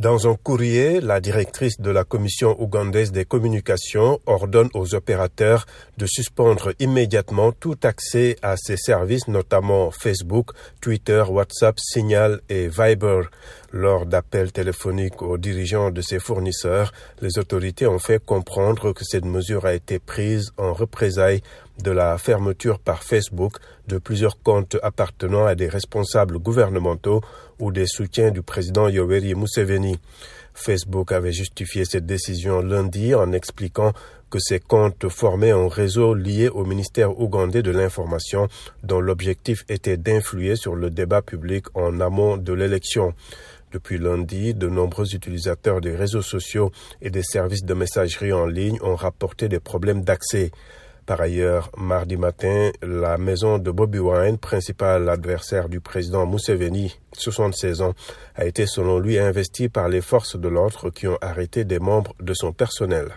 Dans un courrier, la directrice de la Commission ougandaise des communications ordonne aux opérateurs de suspendre immédiatement tout accès à ces services, notamment Facebook, Twitter, WhatsApp, Signal et Viber. Lors d'appels téléphoniques aux dirigeants de ces fournisseurs, les autorités ont fait comprendre que cette mesure a été prise en représailles de la fermeture par Facebook de plusieurs comptes appartenant à des responsables gouvernementaux ou des soutiens du président Yoweri Museveni. Facebook avait justifié cette décision lundi en expliquant que ces comptes formaient un réseau lié au ministère ougandais de l'information dont l'objectif était d'influer sur le débat public en amont de l'élection. Depuis lundi, de nombreux utilisateurs des réseaux sociaux et des services de messagerie en ligne ont rapporté des problèmes d'accès. Par ailleurs, mardi matin, la maison de Bobby Wine, principal adversaire du président Museveni, 76 ans, a été selon lui investie par les forces de l'ordre qui ont arrêté des membres de son personnel.